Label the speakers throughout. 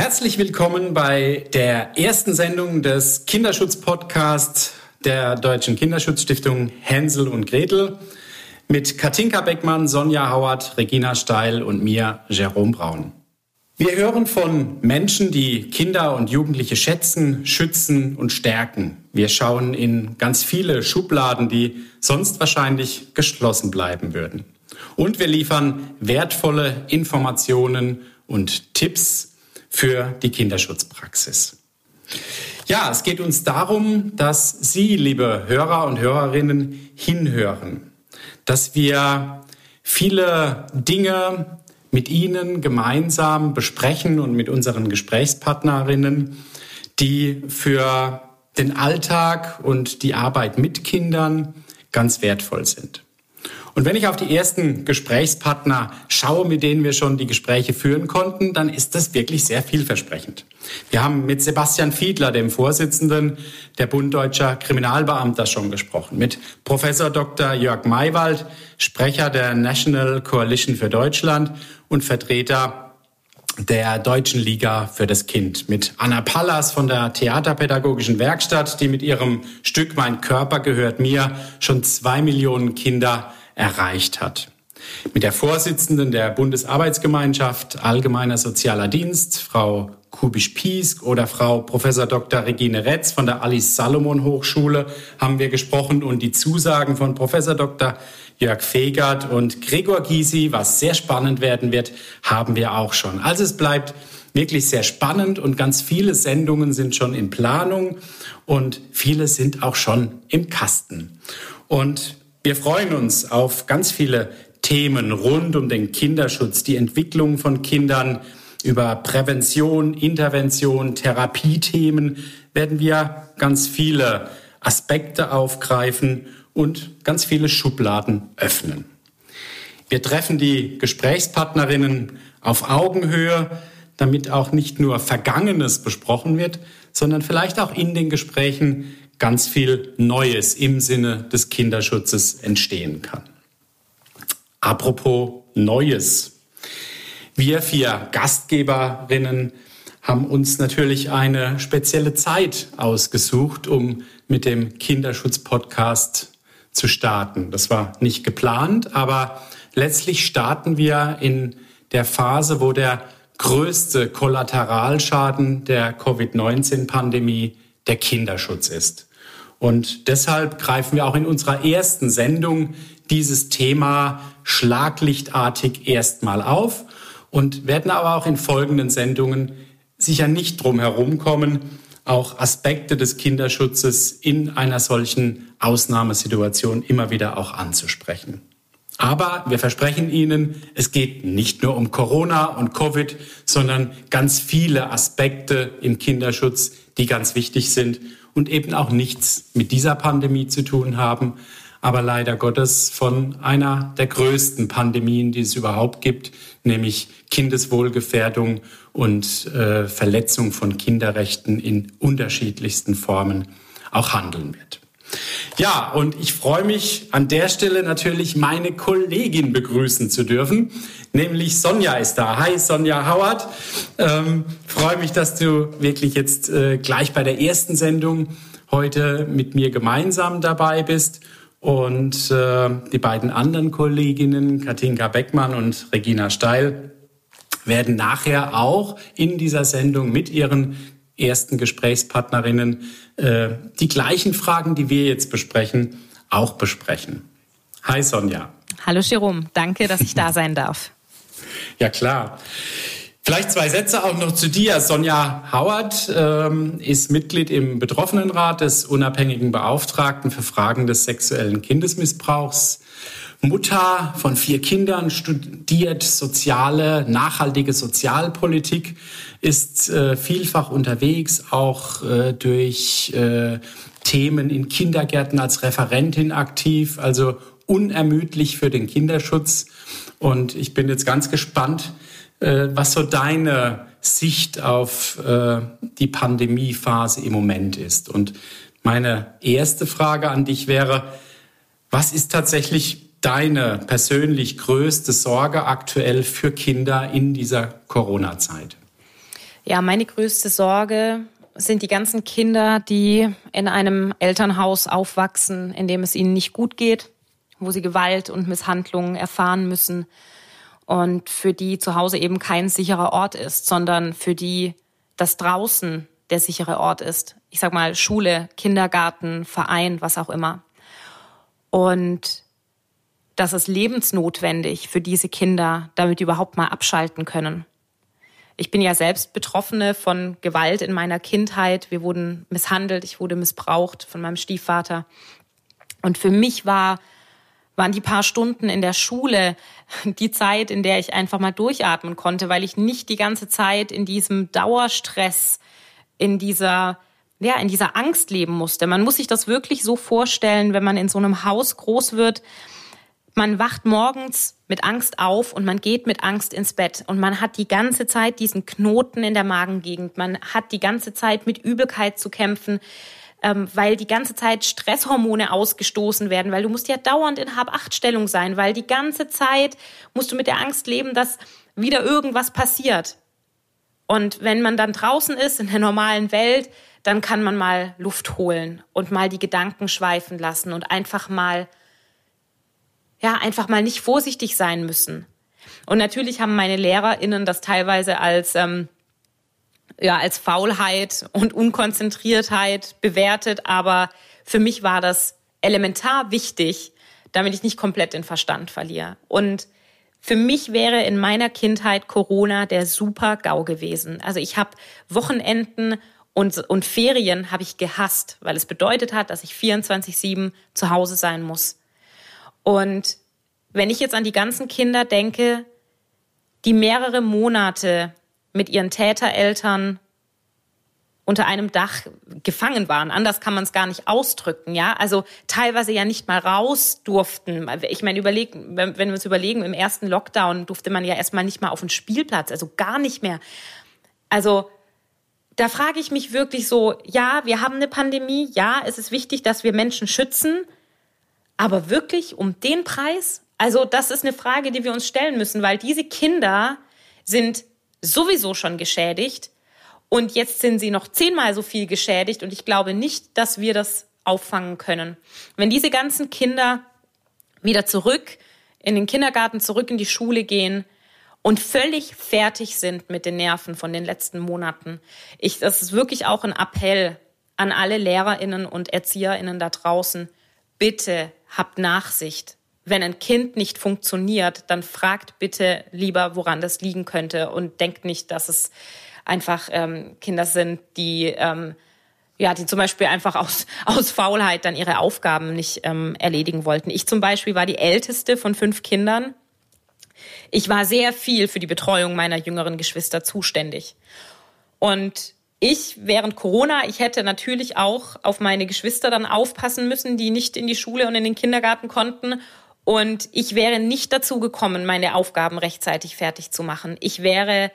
Speaker 1: Herzlich willkommen bei der ersten Sendung des Kinderschutz-Podcasts der Deutschen Kinderschutzstiftung Hänsel und Gretel mit Katinka Beckmann, Sonja Hauert, Regina Steil und mir, Jerome Braun. Wir hören von Menschen, die Kinder und Jugendliche schätzen, schützen und stärken. Wir schauen in ganz viele Schubladen, die sonst wahrscheinlich geschlossen bleiben würden. Und wir liefern wertvolle Informationen und Tipps für die Kinderschutzpraxis. Ja, es geht uns darum, dass Sie, liebe Hörer und Hörerinnen, hinhören, dass wir viele Dinge mit Ihnen gemeinsam besprechen und mit unseren Gesprächspartnerinnen, die für den Alltag und die Arbeit mit Kindern ganz wertvoll sind. Und wenn ich auf die ersten Gesprächspartner schaue, mit denen wir schon die Gespräche führen konnten, dann ist das wirklich sehr vielversprechend. Wir haben mit Sebastian Fiedler, dem Vorsitzenden der Bund Deutscher Kriminalbeamter, schon gesprochen, mit Professor Dr. Jörg Maywald, Sprecher der National Coalition für Deutschland und Vertreter der Deutschen Liga für das Kind mit Anna Pallas von der Theaterpädagogischen Werkstatt, die mit ihrem Stück Mein Körper gehört mir schon zwei Millionen Kinder erreicht hat. Mit der Vorsitzenden der Bundesarbeitsgemeinschaft Allgemeiner Sozialer Dienst, Frau Kubisch-Piesk oder Frau Professor Dr. Regine Retz von der Alice Salomon Hochschule haben wir gesprochen und die Zusagen von Professor Dr. Jörg Fegert und Gregor Gysi, was sehr spannend werden wird, haben wir auch schon. Also es bleibt wirklich sehr spannend und ganz viele Sendungen sind schon in Planung und viele sind auch schon im Kasten. Und wir freuen uns auf ganz viele Themen rund um den Kinderschutz, die Entwicklung von Kindern, über Prävention, Intervention, Therapiethemen werden wir ganz viele Aspekte aufgreifen und ganz viele Schubladen öffnen. Wir treffen die Gesprächspartnerinnen auf Augenhöhe, damit auch nicht nur Vergangenes besprochen wird, sondern vielleicht auch in den Gesprächen ganz viel Neues im Sinne des Kinderschutzes entstehen kann. Apropos Neues. Wir vier Gastgeberinnen haben uns natürlich eine spezielle Zeit ausgesucht, um mit dem Kinderschutz-Podcast zu starten. Das war nicht geplant, aber letztlich starten wir in der Phase, wo der größte Kollateralschaden der Covid-19-Pandemie der Kinderschutz ist. Und deshalb greifen wir auch in unserer ersten Sendung dieses Thema schlaglichtartig erstmal auf und werden aber auch in folgenden Sendungen sicher nicht drum herumkommen, auch Aspekte des Kinderschutzes in einer solchen Ausnahmesituation immer wieder auch anzusprechen. Aber wir versprechen Ihnen, es geht nicht nur um Corona und Covid, sondern ganz viele Aspekte im Kinderschutz, die ganz wichtig sind und eben auch nichts mit dieser Pandemie zu tun haben, aber leider Gottes von einer der größten Pandemien, die es überhaupt gibt, nämlich Kindeswohlgefährdung und äh, Verletzung von Kinderrechten in unterschiedlichsten Formen auch handeln wird. Ja, und ich freue mich an der Stelle natürlich meine Kollegin begrüßen zu dürfen, nämlich Sonja ist da. Hi Sonja Howard, ähm, freue mich, dass du wirklich jetzt äh, gleich bei der ersten Sendung heute mit mir gemeinsam dabei bist. Und äh, die beiden anderen Kolleginnen, Katinka Beckmann und Regina Steil, werden nachher auch in dieser Sendung mit ihren ersten Gesprächspartnerinnen äh, die gleichen Fragen, die wir jetzt besprechen, auch besprechen. Hi Sonja.
Speaker 2: Hallo Jerome, danke, dass ich da sein darf.
Speaker 1: ja klar. Vielleicht zwei Sätze auch noch zu dir. Sonja Howard ähm, ist Mitglied im Betroffenenrat des unabhängigen Beauftragten für Fragen des sexuellen Kindesmissbrauchs. Mutter von vier Kindern, studiert soziale, nachhaltige Sozialpolitik, ist äh, vielfach unterwegs, auch äh, durch äh, Themen in Kindergärten als Referentin aktiv, also unermüdlich für den Kinderschutz. Und ich bin jetzt ganz gespannt, äh, was so deine Sicht auf äh, die Pandemiephase im Moment ist. Und meine erste Frage an dich wäre, was ist tatsächlich deine persönlich größte Sorge aktuell für Kinder in dieser Corona-Zeit?
Speaker 2: Ja, meine größte Sorge sind die ganzen Kinder, die in einem Elternhaus aufwachsen, in dem es ihnen nicht gut geht, wo sie Gewalt und Misshandlungen erfahren müssen und für die zu Hause eben kein sicherer Ort ist, sondern für die das draußen der sichere Ort ist. Ich sag mal Schule, Kindergarten, Verein, was auch immer. Und das ist lebensnotwendig für diese Kinder, damit die überhaupt mal abschalten können. Ich bin ja selbst Betroffene von Gewalt in meiner Kindheit. Wir wurden misshandelt, ich wurde missbraucht von meinem Stiefvater. Und für mich war, waren die paar Stunden in der Schule die Zeit, in der ich einfach mal durchatmen konnte, weil ich nicht die ganze Zeit in diesem Dauerstress, in dieser ja, in dieser Angst leben musste. Man muss sich das wirklich so vorstellen, wenn man in so einem Haus groß wird, man wacht morgens mit Angst auf und man geht mit Angst ins Bett und man hat die ganze Zeit diesen Knoten in der Magengegend. Man hat die ganze Zeit mit Übelkeit zu kämpfen, ähm, weil die ganze Zeit Stresshormone ausgestoßen werden, weil du musst ja dauernd in Hab-Acht-Stellung sein, weil die ganze Zeit musst du mit der Angst leben, dass wieder irgendwas passiert. Und wenn man dann draußen ist in der normalen Welt, dann kann man mal Luft holen und mal die Gedanken schweifen lassen und einfach mal ja, einfach mal nicht vorsichtig sein müssen. Und natürlich haben meine LehrerInnen das teilweise als, ähm, ja, als Faulheit und Unkonzentriertheit bewertet, aber für mich war das elementar wichtig, damit ich nicht komplett den Verstand verliere. Und für mich wäre in meiner Kindheit Corona der super GAU gewesen. Also ich habe Wochenenden und, und Ferien habe ich gehasst, weil es bedeutet hat, dass ich 24-7 zu Hause sein muss. Und wenn ich jetzt an die ganzen Kinder denke, die mehrere Monate mit ihren Tätereltern unter einem Dach gefangen waren. Anders kann man es gar nicht ausdrücken, ja. Also teilweise ja nicht mal raus durften. Ich meine, überlegen, wenn, wenn wir uns überlegen, im ersten Lockdown durfte man ja erstmal nicht mal auf den Spielplatz, also gar nicht mehr. Also da frage ich mich wirklich so, ja, wir haben eine Pandemie, ja, es ist wichtig, dass wir Menschen schützen, aber wirklich um den Preis? Also das ist eine Frage, die wir uns stellen müssen, weil diese Kinder sind sowieso schon geschädigt und jetzt sind sie noch zehnmal so viel geschädigt und ich glaube nicht, dass wir das auffangen können. Wenn diese ganzen Kinder wieder zurück in den Kindergarten, zurück in die Schule gehen und völlig fertig sind mit den Nerven von den letzten Monaten. Ich, das ist wirklich auch ein Appell an alle Lehrerinnen und Erzieherinnen da draußen bitte habt Nachsicht. Wenn ein Kind nicht funktioniert, dann fragt bitte lieber, woran das liegen könnte und denkt nicht, dass es einfach ähm, Kinder sind, die ähm, ja, die zum Beispiel einfach aus, aus Faulheit dann ihre Aufgaben nicht ähm, erledigen wollten. Ich zum Beispiel war die älteste von fünf Kindern. Ich war sehr viel für die Betreuung meiner jüngeren Geschwister zuständig. Und ich während Corona, ich hätte natürlich auch auf meine Geschwister dann aufpassen müssen, die nicht in die Schule und in den Kindergarten konnten. Und ich wäre nicht dazu gekommen, meine Aufgaben rechtzeitig fertig zu machen. Ich wäre,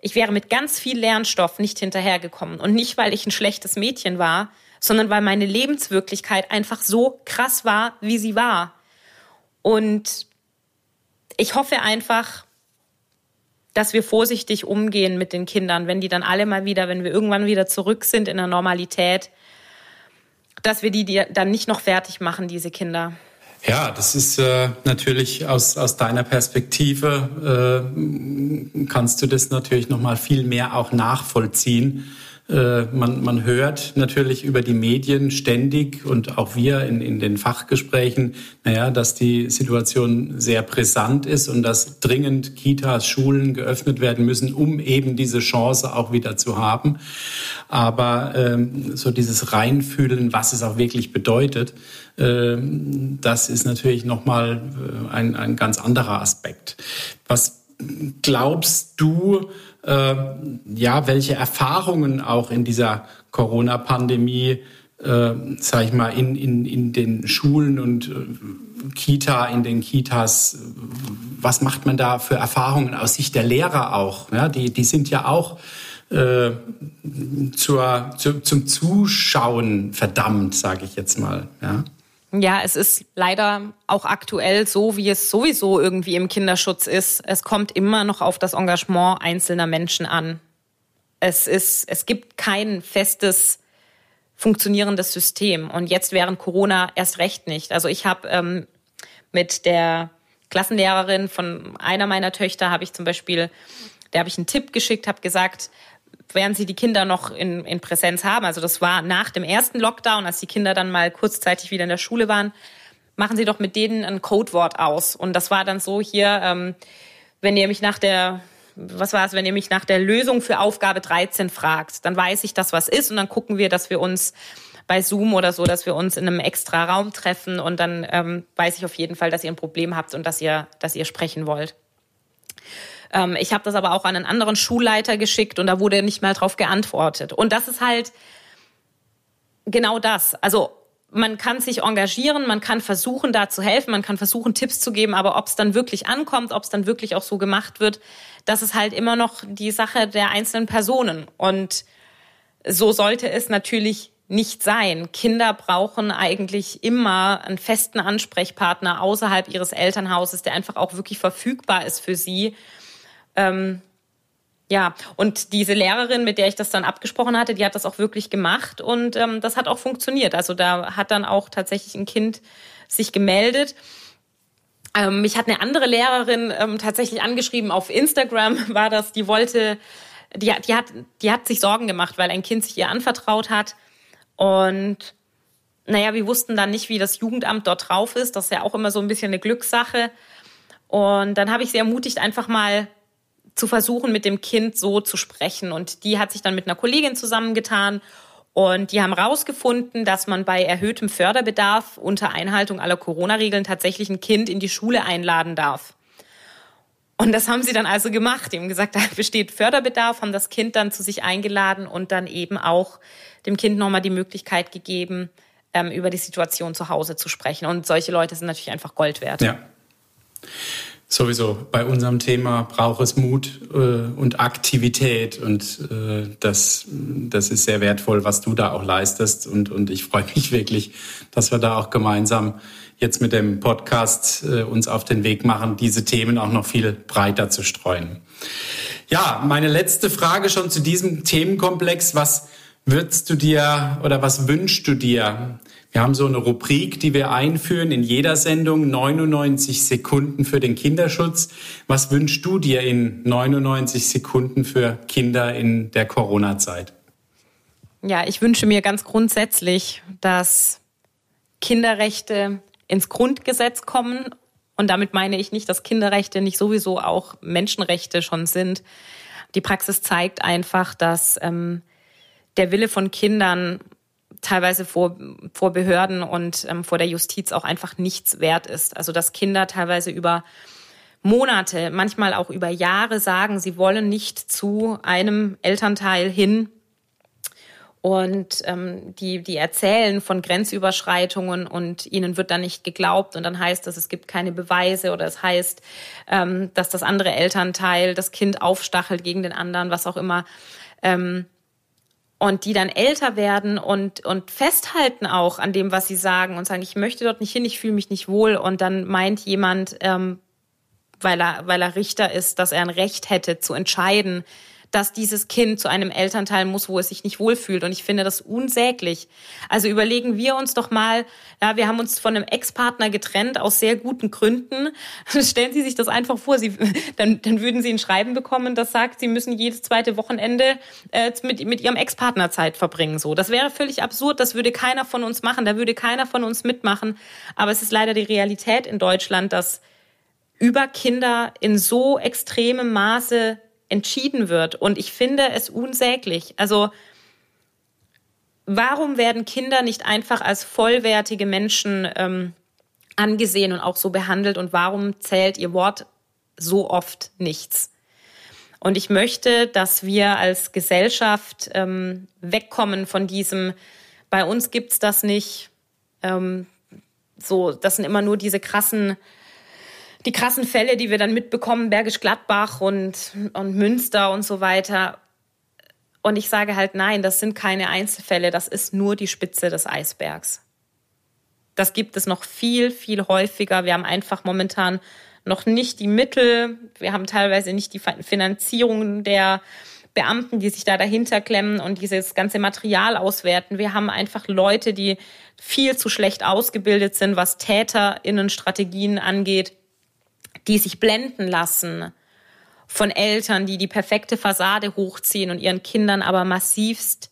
Speaker 2: ich wäre mit ganz viel Lernstoff nicht hinterhergekommen. Und nicht, weil ich ein schlechtes Mädchen war, sondern weil meine Lebenswirklichkeit einfach so krass war, wie sie war. Und ich hoffe einfach, dass wir vorsichtig umgehen mit den Kindern, wenn die dann alle mal wieder, wenn wir irgendwann wieder zurück sind in der Normalität, dass wir die dann nicht noch fertig machen, diese Kinder.
Speaker 1: Ja, das ist äh, natürlich aus, aus deiner Perspektive, äh, kannst du das natürlich noch mal viel mehr auch nachvollziehen man, man hört natürlich über die Medien ständig und auch wir in, in den Fachgesprächen, naja, dass die Situation sehr brisant ist und dass dringend Kitas, Schulen geöffnet werden müssen, um eben diese Chance auch wieder zu haben. Aber ähm, so dieses Reinfühlen, was es auch wirklich bedeutet, äh, das ist natürlich nochmal äh, ein, ein ganz anderer Aspekt. Was glaubst du, äh, ja, welche Erfahrungen auch in dieser Corona-Pandemie, äh, sag ich mal, in, in, in den Schulen und äh, Kita, in den Kitas, was macht man da für Erfahrungen aus Sicht der Lehrer auch? Ja, die, die sind ja auch äh, zur, zu, zum Zuschauen verdammt, sage ich jetzt mal. Ja.
Speaker 2: Ja, es ist leider auch aktuell so, wie es sowieso irgendwie im Kinderschutz ist. Es kommt immer noch auf das Engagement einzelner Menschen an. Es ist, es gibt kein festes funktionierendes System. Und jetzt während Corona erst recht nicht. Also ich habe ähm, mit der Klassenlehrerin von einer meiner Töchter habe ich zum Beispiel, der habe ich einen Tipp geschickt, habe gesagt, während sie die Kinder noch in, in Präsenz haben, also das war nach dem ersten Lockdown, als die Kinder dann mal kurzzeitig wieder in der Schule waren, machen Sie doch mit denen ein Codewort aus. Und das war dann so hier, ähm, wenn ihr mich nach der, was war es, wenn ihr mich nach der Lösung für Aufgabe 13 fragt, dann weiß ich, dass was ist und dann gucken wir, dass wir uns bei Zoom oder so, dass wir uns in einem extra Raum treffen und dann ähm, weiß ich auf jeden Fall, dass ihr ein Problem habt und dass ihr, dass ihr sprechen wollt. Ähm, ich habe das aber auch an einen anderen Schulleiter geschickt und da wurde nicht mehr darauf geantwortet. Und das ist halt genau das. Also man kann sich engagieren, man kann versuchen, da zu helfen, man kann versuchen, Tipps zu geben, aber ob es dann wirklich ankommt, ob es dann wirklich auch so gemacht wird, das ist halt immer noch die Sache der einzelnen Personen. Und so sollte es natürlich nicht sein. Kinder brauchen eigentlich immer einen festen Ansprechpartner außerhalb ihres Elternhauses, der einfach auch wirklich verfügbar ist für sie. Ähm, ja, und diese Lehrerin, mit der ich das dann abgesprochen hatte, die hat das auch wirklich gemacht und ähm, das hat auch funktioniert. Also da hat dann auch tatsächlich ein Kind sich gemeldet. Ähm, mich hat eine andere Lehrerin ähm, tatsächlich angeschrieben auf Instagram, war das, die wollte, die, die, hat, die hat sich Sorgen gemacht, weil ein Kind sich ihr anvertraut hat. Und naja, wir wussten dann nicht, wie das Jugendamt dort drauf ist. Das ist ja auch immer so ein bisschen eine Glückssache. Und dann habe ich sie ermutigt, einfach mal zu versuchen, mit dem Kind so zu sprechen. Und die hat sich dann mit einer Kollegin zusammengetan und die haben herausgefunden, dass man bei erhöhtem Förderbedarf unter Einhaltung aller Corona-Regeln tatsächlich ein Kind in die Schule einladen darf. Und das haben sie dann also gemacht. Die haben gesagt, da besteht Förderbedarf, haben das Kind dann zu sich eingeladen und dann eben auch dem Kind nochmal die Möglichkeit gegeben, ähm, über die Situation zu Hause zu sprechen. Und solche Leute sind natürlich einfach Gold wert.
Speaker 1: Ja sowieso bei unserem Thema braucht es Mut äh, und Aktivität und äh, das, das ist sehr wertvoll, was du da auch leistest und, und ich freue mich wirklich, dass wir da auch gemeinsam jetzt mit dem Podcast äh, uns auf den Weg machen, diese Themen auch noch viel breiter zu streuen. Ja, meine letzte Frage schon zu diesem Themenkomplex. Was würdest du dir oder was wünschst du dir wir haben so eine Rubrik, die wir einführen in jeder Sendung, 99 Sekunden für den Kinderschutz. Was wünschst du dir in 99 Sekunden für Kinder in der Corona-Zeit?
Speaker 2: Ja, ich wünsche mir ganz grundsätzlich, dass Kinderrechte ins Grundgesetz kommen. Und damit meine ich nicht, dass Kinderrechte nicht sowieso auch Menschenrechte schon sind. Die Praxis zeigt einfach, dass ähm, der Wille von Kindern teilweise vor, vor Behörden und ähm, vor der Justiz auch einfach nichts wert ist. Also dass Kinder teilweise über Monate, manchmal auch über Jahre sagen, sie wollen nicht zu einem Elternteil hin. Und ähm, die, die erzählen von Grenzüberschreitungen und ihnen wird dann nicht geglaubt und dann heißt es, es gibt keine Beweise oder es heißt, ähm, dass das andere Elternteil das Kind aufstachelt gegen den anderen, was auch immer. Ähm, und die dann älter werden und, und festhalten auch an dem, was sie sagen und sagen, ich möchte dort nicht hin, ich fühle mich nicht wohl. Und dann meint jemand, ähm, weil, er, weil er Richter ist, dass er ein Recht hätte zu entscheiden, dass dieses Kind zu einem Elternteil muss, wo es sich nicht wohlfühlt. Und ich finde das unsäglich. Also überlegen wir uns doch mal, ja, wir haben uns von einem Ex-Partner getrennt aus sehr guten Gründen. Stellen Sie sich das einfach vor. Sie, dann, dann würden Sie ein Schreiben bekommen, das sagt, Sie müssen jedes zweite Wochenende äh, mit, mit Ihrem Ex-Partner Zeit verbringen. So, das wäre völlig absurd. Das würde keiner von uns machen. Da würde keiner von uns mitmachen. Aber es ist leider die Realität in Deutschland, dass über Kinder in so extremem Maße entschieden wird. Und ich finde es unsäglich. Also warum werden Kinder nicht einfach als vollwertige Menschen ähm, angesehen und auch so behandelt? Und warum zählt ihr Wort so oft nichts? Und ich möchte, dass wir als Gesellschaft ähm, wegkommen von diesem, bei uns gibt's das nicht. Ähm, so, das sind immer nur diese krassen die krassen Fälle, die wir dann mitbekommen, Bergisch Gladbach und, und Münster und so weiter. Und ich sage halt, nein, das sind keine Einzelfälle, das ist nur die Spitze des Eisbergs. Das gibt es noch viel, viel häufiger. Wir haben einfach momentan noch nicht die Mittel, wir haben teilweise nicht die Finanzierung der Beamten, die sich da dahinter klemmen und dieses ganze Material auswerten. Wir haben einfach Leute, die viel zu schlecht ausgebildet sind, was TäterInnen-Strategien angeht, die sich blenden lassen von Eltern, die die perfekte Fassade hochziehen und ihren Kindern aber massivst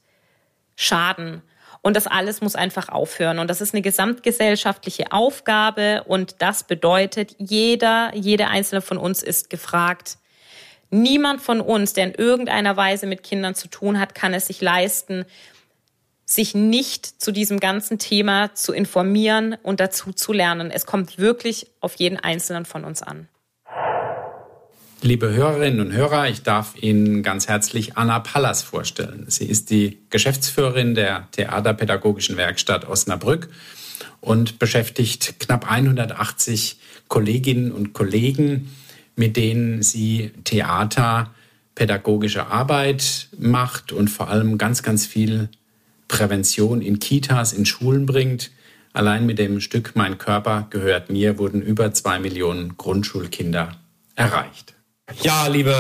Speaker 2: schaden. Und das alles muss einfach aufhören. Und das ist eine gesamtgesellschaftliche Aufgabe. Und das bedeutet, jeder, jede einzelne von uns ist gefragt. Niemand von uns, der in irgendeiner Weise mit Kindern zu tun hat, kann es sich leisten, sich nicht zu diesem ganzen Thema zu informieren und dazu zu lernen. Es kommt wirklich auf jeden Einzelnen von uns an.
Speaker 1: Liebe Hörerinnen und Hörer, ich darf Ihnen ganz herzlich Anna Pallas vorstellen. Sie ist die Geschäftsführerin der Theaterpädagogischen Werkstatt Osnabrück und beschäftigt knapp 180 Kolleginnen und Kollegen, mit denen sie Theaterpädagogische Arbeit macht und vor allem ganz, ganz viel Prävention in Kitas, in Schulen bringt. Allein mit dem Stück Mein Körper gehört mir wurden über zwei Millionen Grundschulkinder erreicht. Ja, liebe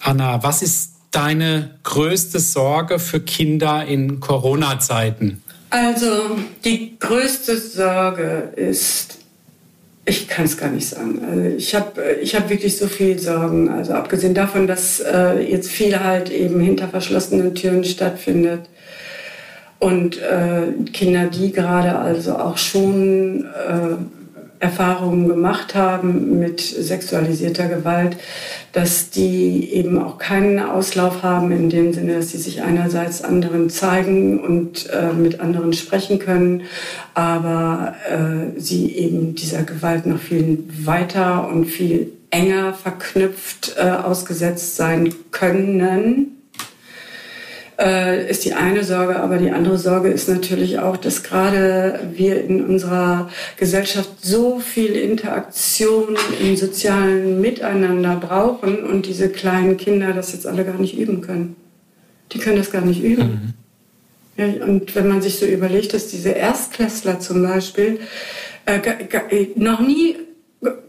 Speaker 1: Anna, was ist deine größte Sorge für Kinder in Corona-Zeiten?
Speaker 3: Also die größte Sorge ist, ich kann es gar nicht sagen. Also ich habe ich hab wirklich so viel Sorgen. Also abgesehen davon, dass äh, jetzt viel halt eben hinter verschlossenen Türen stattfindet. Und äh, Kinder, die gerade also auch schon äh, Erfahrungen gemacht haben mit sexualisierter Gewalt, dass die eben auch keinen Auslauf haben in dem Sinne, dass sie sich einerseits anderen zeigen und äh, mit anderen sprechen können, aber äh, sie eben dieser Gewalt noch viel weiter und viel enger verknüpft äh, ausgesetzt sein können äh, ist die eine Sorge. Aber die andere Sorge ist natürlich auch, dass gerade wir in unserer Gesellschaft so viel Interaktion im sozialen Miteinander brauchen und diese kleinen Kinder das jetzt alle gar nicht üben können. Die können das gar nicht üben. Mhm. Ja, und wenn man sich so überlegt, dass diese Erstklässler zum Beispiel äh, noch nie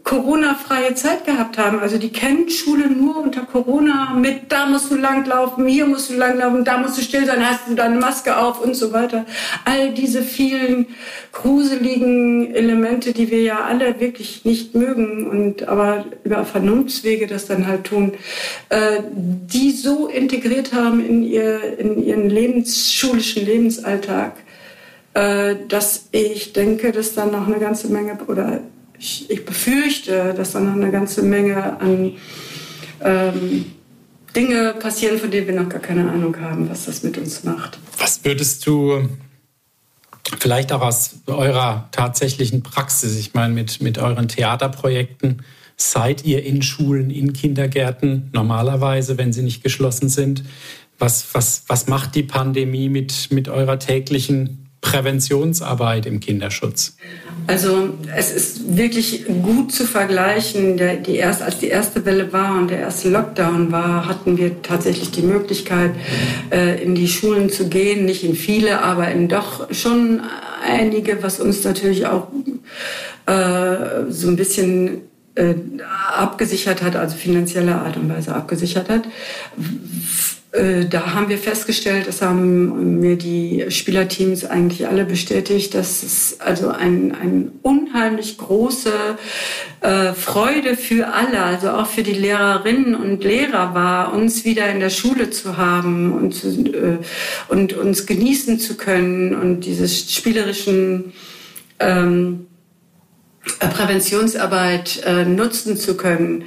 Speaker 3: Corona-freie Zeit gehabt haben. Also die kennen Schule nur unter Corona mit, da musst du langlaufen, hier musst du langlaufen, da musst du still sein, hast du deine Maske auf und so weiter. All diese vielen gruseligen Elemente, die wir ja alle wirklich nicht mögen und aber über Vernunftswege das dann halt tun, äh, die so integriert haben in, ihr, in ihren Lebens, schulischen Lebensalltag, äh, dass ich denke, dass dann noch eine ganze Menge oder ich, ich befürchte, dass da noch eine ganze Menge an ähm, Dinge passieren, von denen wir noch gar keine Ahnung haben, was das mit uns macht.
Speaker 1: Was würdest du vielleicht auch aus eurer tatsächlichen Praxis, ich meine mit, mit euren Theaterprojekten, seid ihr in Schulen, in Kindergärten normalerweise, wenn sie nicht geschlossen sind? Was, was, was macht die Pandemie mit, mit eurer täglichen Präventionsarbeit im Kinderschutz?
Speaker 3: Also es ist wirklich gut zu vergleichen. Der, die erst, als die erste Welle war und der erste Lockdown war, hatten wir tatsächlich die Möglichkeit, äh, in die Schulen zu gehen. Nicht in viele, aber in doch schon einige, was uns natürlich auch äh, so ein bisschen äh, abgesichert hat, also finanzielle Art und Weise abgesichert hat da haben wir festgestellt, das haben mir die Spielerteams eigentlich alle bestätigt, dass es also ein, ein unheimlich große äh, Freude für alle, also auch für die Lehrerinnen und Lehrer war, uns wieder in der Schule zu haben und, zu, äh, und uns genießen zu können und diese spielerischen ähm, Präventionsarbeit äh, nutzen zu können.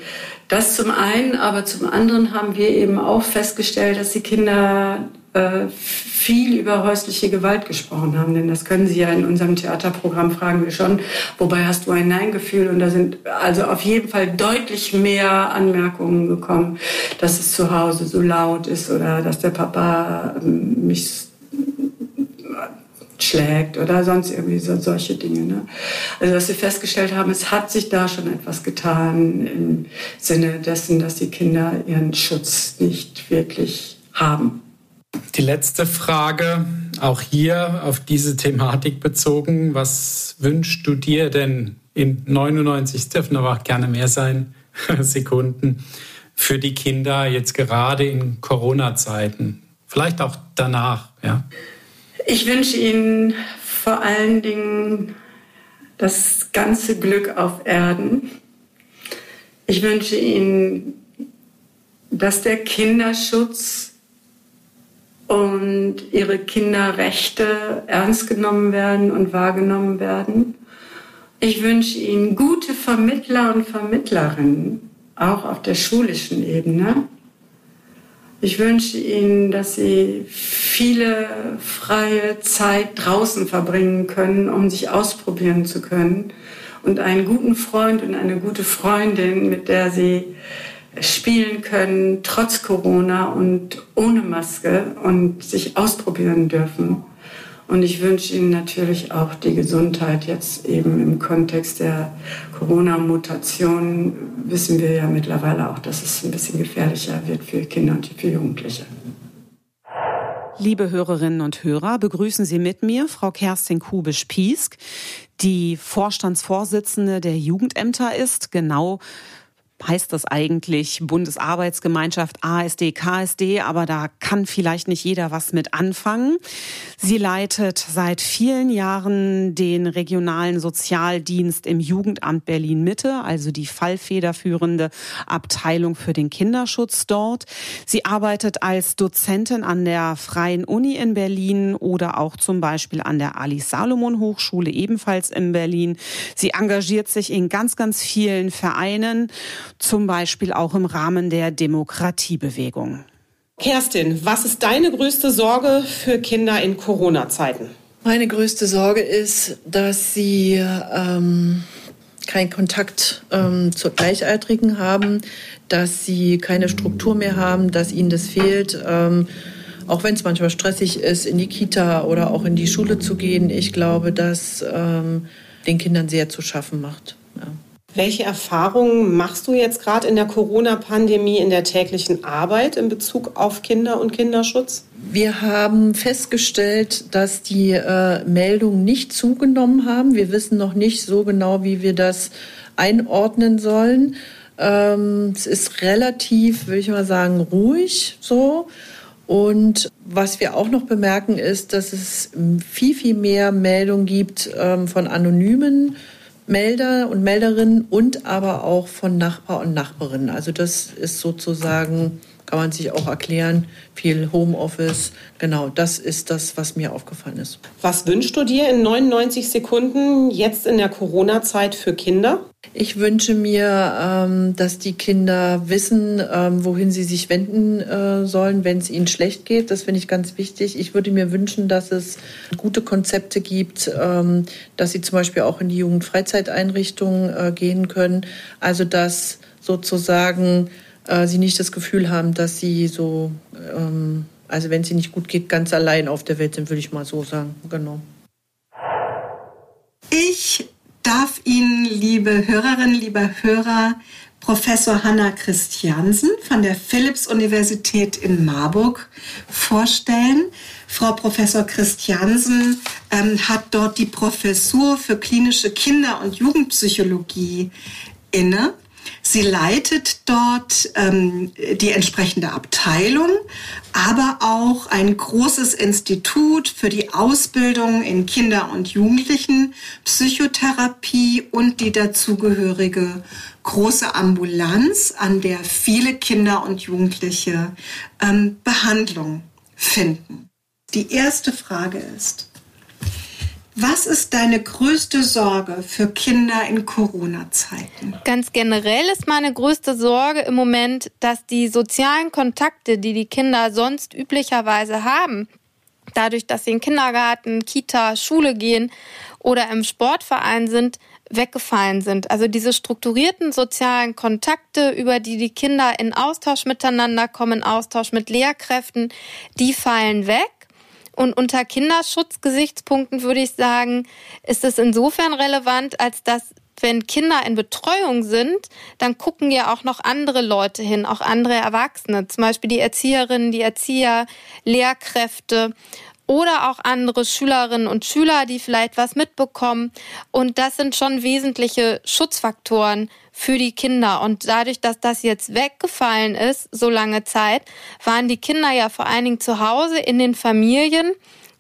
Speaker 3: Das zum einen, aber zum anderen haben wir eben auch festgestellt, dass die Kinder äh, viel über häusliche Gewalt gesprochen haben, denn das können sie ja in unserem Theaterprogramm fragen wir schon, wobei hast du ein Nein-Gefühl und da sind also auf jeden Fall deutlich mehr Anmerkungen gekommen, dass es zu Hause so laut ist oder dass der Papa ähm, mich schlägt oder sonst irgendwie so, solche Dinge. Ne? Also dass wir festgestellt haben, es hat sich da schon etwas getan im Sinne dessen, dass die Kinder ihren Schutz nicht wirklich haben.
Speaker 1: Die letzte Frage, auch hier auf diese Thematik bezogen. Was wünschst du dir denn in 99, es dürfen aber auch gerne mehr sein, Sekunden, für die Kinder jetzt gerade in Corona-Zeiten? Vielleicht auch danach, ja?
Speaker 3: Ich wünsche Ihnen vor allen Dingen das ganze Glück auf Erden. Ich wünsche Ihnen, dass der Kinderschutz und ihre Kinderrechte ernst genommen werden und wahrgenommen werden. Ich wünsche Ihnen gute Vermittler und Vermittlerinnen, auch auf der schulischen Ebene. Ich wünsche Ihnen, dass Sie viele freie Zeit draußen verbringen können, um sich ausprobieren zu können und einen guten Freund und eine gute Freundin, mit der Sie spielen können, trotz Corona und ohne Maske und sich ausprobieren dürfen. Und ich wünsche Ihnen natürlich auch die Gesundheit jetzt eben im Kontext der Corona-Mutation. Wissen wir ja mittlerweile auch, dass es ein bisschen gefährlicher wird für Kinder und für Jugendliche.
Speaker 4: Liebe Hörerinnen und Hörer, begrüßen Sie mit mir Frau Kerstin Kubisch-Piesk, die Vorstandsvorsitzende der Jugendämter ist, genau heißt das eigentlich Bundesarbeitsgemeinschaft ASD, KSD, aber da kann vielleicht nicht jeder was mit anfangen. Sie leitet seit vielen Jahren den regionalen Sozialdienst im Jugendamt Berlin Mitte, also die fallfederführende Abteilung für den Kinderschutz dort. Sie arbeitet als Dozentin an der Freien Uni in Berlin oder auch zum Beispiel an der Alice Salomon Hochschule ebenfalls in Berlin. Sie engagiert sich in ganz, ganz vielen Vereinen zum Beispiel auch im Rahmen der Demokratiebewegung. Kerstin, was ist deine größte Sorge für Kinder in Corona-Zeiten?
Speaker 5: Meine größte Sorge ist, dass sie ähm, keinen Kontakt ähm, zu Gleichaltrigen haben, dass sie keine Struktur mehr haben, dass ihnen das fehlt. Ähm, auch wenn es manchmal stressig ist, in die Kita oder auch in die Schule zu gehen. Ich glaube, dass ähm, den Kindern sehr zu schaffen macht.
Speaker 4: Welche Erfahrungen machst du jetzt gerade in der Corona-Pandemie in der täglichen Arbeit in Bezug auf Kinder und Kinderschutz?
Speaker 5: Wir haben festgestellt, dass die äh, Meldungen nicht zugenommen haben. Wir wissen noch nicht so genau, wie wir das einordnen sollen. Ähm, es ist relativ, würde ich mal sagen, ruhig so. Und was wir auch noch bemerken, ist, dass es viel, viel mehr Meldungen gibt ähm, von anonymen Melder und Melderinnen und aber auch von Nachbar und Nachbarinnen. Also das ist sozusagen, kann man sich auch erklären, viel Homeoffice. Genau, das ist das, was mir aufgefallen ist.
Speaker 4: Was wünschst du dir in 99 Sekunden jetzt in der Corona-Zeit für Kinder?
Speaker 5: Ich wünsche mir, ähm, dass die Kinder wissen, ähm, wohin sie sich wenden äh, sollen, wenn es ihnen schlecht geht. Das finde ich ganz wichtig. Ich würde mir wünschen, dass es gute Konzepte gibt, ähm, dass sie zum Beispiel auch in die Jugendfreizeiteinrichtungen äh, gehen können. Also dass sozusagen äh, sie nicht das Gefühl haben, dass sie so, also wenn es ihnen nicht gut geht, ganz allein auf der Welt sind, würde ich mal so sagen. Genau.
Speaker 6: Ich darf Ihnen, liebe Hörerinnen, liebe Hörer, Professor Hanna Christiansen von der Philipps-Universität in Marburg vorstellen. Frau Professor Christiansen ähm, hat dort die Professur für klinische Kinder- und Jugendpsychologie inne. Sie leitet dort ähm, die entsprechende Abteilung, aber auch ein großes Institut für die Ausbildung in Kinder- und Jugendlichen, Psychotherapie und die dazugehörige große Ambulanz, an der viele Kinder und Jugendliche ähm, Behandlung finden. Die erste Frage ist, was ist deine größte Sorge für Kinder in Corona-Zeiten?
Speaker 2: Ganz generell ist meine größte Sorge im Moment, dass die sozialen Kontakte, die die Kinder sonst üblicherweise haben, dadurch, dass sie in Kindergarten, Kita, Schule gehen oder im Sportverein sind, weggefallen sind. Also diese strukturierten sozialen Kontakte, über die die Kinder in Austausch miteinander kommen, in Austausch mit Lehrkräften, die fallen weg. Und unter Kinderschutzgesichtspunkten würde ich sagen, ist es insofern relevant, als dass wenn Kinder in Betreuung sind, dann gucken ja auch noch andere Leute hin, auch andere Erwachsene, zum Beispiel die Erzieherinnen, die Erzieher, Lehrkräfte.
Speaker 7: Oder auch andere Schülerinnen und Schüler, die vielleicht was mitbekommen. Und das sind schon wesentliche Schutzfaktoren für die Kinder. Und dadurch, dass das jetzt weggefallen ist, so lange Zeit, waren die Kinder ja vor allen Dingen zu Hause in den Familien.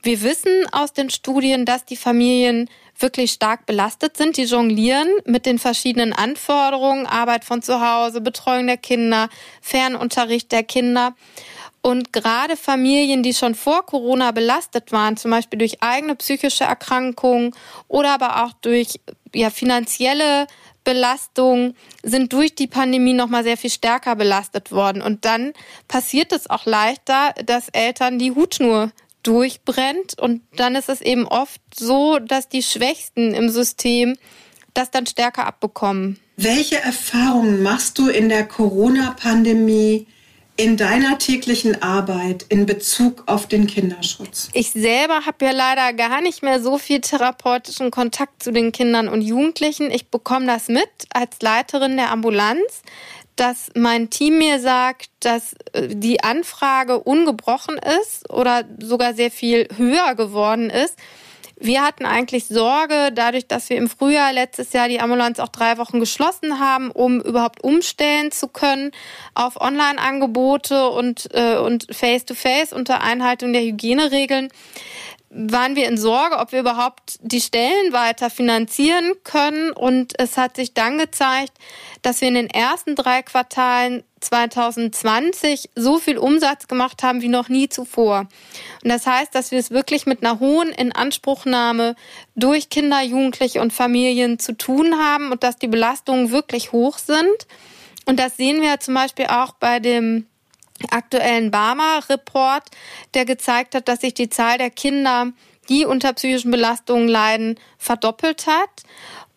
Speaker 7: Wir wissen aus den Studien, dass die Familien wirklich stark belastet sind. Die jonglieren mit den verschiedenen Anforderungen, Arbeit von zu Hause, Betreuung der Kinder, Fernunterricht der Kinder. Und gerade Familien, die schon vor Corona belastet waren, zum Beispiel durch eigene psychische Erkrankungen oder aber auch durch ja, finanzielle Belastung, sind durch die Pandemie nochmal sehr viel stärker belastet worden. Und dann passiert es auch leichter, dass Eltern die Hutschnur durchbrennt. Und dann ist es eben oft so, dass die Schwächsten im System das dann stärker abbekommen.
Speaker 6: Welche Erfahrungen machst du in der Corona-Pandemie in deiner täglichen Arbeit in Bezug auf den Kinderschutz?
Speaker 7: Ich selber habe ja leider gar nicht mehr so viel therapeutischen Kontakt zu den Kindern und Jugendlichen. Ich bekomme das mit als Leiterin der Ambulanz, dass mein Team mir sagt, dass äh, die Anfrage ungebrochen ist oder sogar sehr viel höher geworden ist. Wir hatten eigentlich Sorge, dadurch, dass wir im Frühjahr letztes Jahr die Ambulanz auch drei Wochen geschlossen haben, um überhaupt umstellen zu können auf Online-Angebote und, äh, und Face-to-Face -face unter Einhaltung der Hygieneregeln waren wir in Sorge, ob wir überhaupt die Stellen weiter finanzieren können. Und es hat sich dann gezeigt, dass wir in den ersten drei Quartalen 2020 so viel Umsatz gemacht haben wie noch nie zuvor. Und das heißt, dass wir es wirklich mit einer hohen Inanspruchnahme durch Kinder, Jugendliche und Familien zu tun haben und dass die Belastungen wirklich hoch sind. Und das sehen wir zum Beispiel auch bei dem aktuellen Barmer-Report, der gezeigt hat, dass sich die Zahl der Kinder, die unter psychischen Belastungen leiden, verdoppelt hat.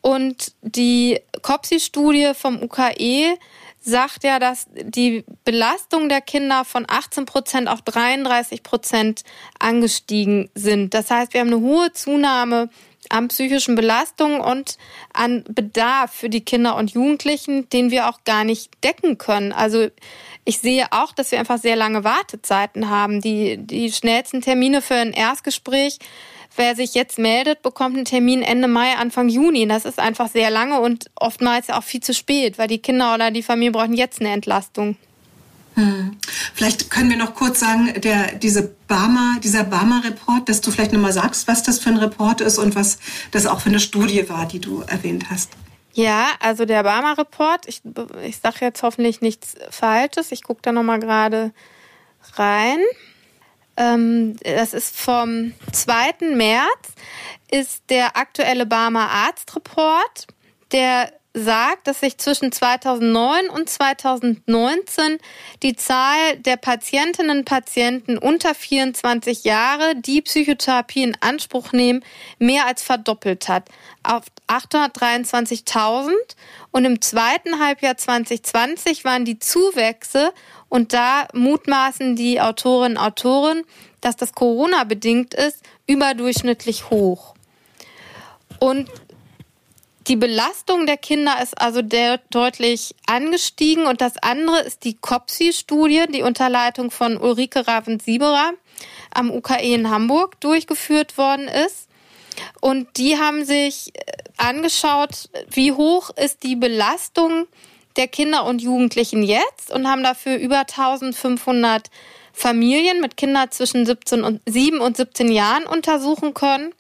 Speaker 7: Und die COPSI-Studie vom UKE sagt ja, dass die Belastung der Kinder von 18 Prozent auf 33 Prozent angestiegen sind. Das heißt, wir haben eine hohe Zunahme an psychischen Belastungen und an Bedarf für die Kinder und Jugendlichen, den wir auch gar nicht decken können. Also ich sehe auch, dass wir einfach sehr lange Wartezeiten haben. Die, die schnellsten Termine für ein Erstgespräch, wer sich jetzt meldet, bekommt einen Termin Ende Mai, Anfang Juni. Das ist einfach sehr lange und oftmals auch viel zu spät, weil die Kinder oder die Familie brauchen jetzt eine Entlastung.
Speaker 6: Hm. Vielleicht können wir noch kurz sagen, der, diese Barmer, dieser Barmer-Report, dass du vielleicht nochmal sagst, was das für ein Report ist und was das auch für eine Studie war, die du erwähnt hast.
Speaker 7: Ja, also der Barmer Report, ich, ich sage jetzt hoffentlich nichts Falsches, ich gucke da nochmal gerade rein. Ähm, das ist vom 2. März, ist der aktuelle Barmer Arztreport, der sagt, dass sich zwischen 2009 und 2019 die Zahl der Patientinnen und Patienten unter 24 Jahre, die Psychotherapie in Anspruch nehmen, mehr als verdoppelt hat auf 823.000 und im zweiten Halbjahr 2020 waren die Zuwächse und da mutmaßen die Autorinnen und Autoren, dass das Corona bedingt ist, überdurchschnittlich hoch. Und die Belastung der Kinder ist also deutlich angestiegen und das andere ist die COPSI-Studie, die unter Leitung von Ulrike Ravensieberer am UKE in Hamburg durchgeführt worden ist. Und die haben sich äh, angeschaut, wie hoch ist die Belastung der Kinder und Jugendlichen jetzt und haben dafür über 1500 Familien mit Kindern zwischen 17 und 7 und 17 Jahren untersuchen können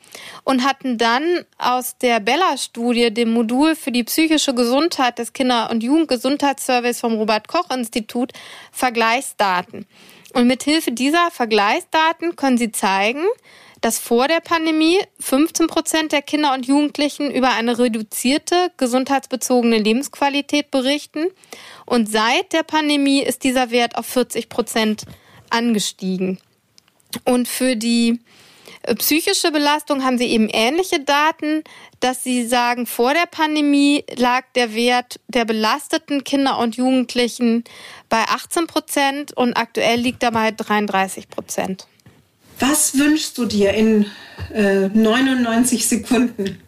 Speaker 7: und hatten dann aus der Bella-Studie, dem Modul für die psychische Gesundheit des Kinder- und Jugendgesundheitsservice vom Robert-Koch-Institut, Vergleichsdaten. Und mithilfe dieser Vergleichsdaten können sie zeigen, dass vor der Pandemie 15 Prozent der Kinder und Jugendlichen über eine reduzierte gesundheitsbezogene Lebensqualität berichten. Und seit der Pandemie ist dieser Wert auf 40 Prozent angestiegen. Und für die äh, psychische Belastung haben sie eben ähnliche Daten, dass sie sagen, vor der Pandemie lag der Wert der belasteten Kinder und Jugendlichen bei 18 Prozent und aktuell liegt er bei 33 Prozent.
Speaker 6: Was wünschst du dir in äh, 99 Sekunden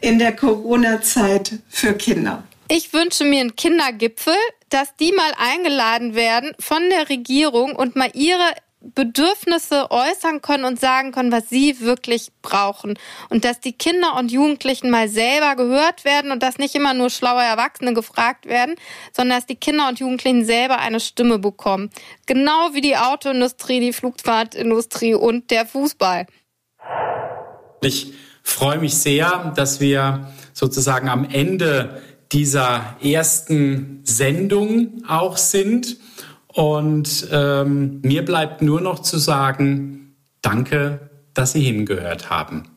Speaker 6: in der Corona-Zeit für Kinder?
Speaker 7: Ich wünsche mir einen Kindergipfel, dass die mal eingeladen werden von der Regierung und mal ihre Bedürfnisse äußern können und sagen können, was sie wirklich brauchen. Und dass die Kinder und Jugendlichen mal selber gehört werden und dass nicht immer nur schlaue Erwachsene gefragt werden, sondern dass die Kinder und Jugendlichen selber eine Stimme bekommen. Genau wie die Autoindustrie, die Flugfahrtindustrie und der Fußball.
Speaker 1: Ich freue mich sehr, dass wir sozusagen am Ende dieser ersten Sendung auch sind. Und ähm, mir bleibt nur noch zu sagen, danke, dass Sie hingehört haben.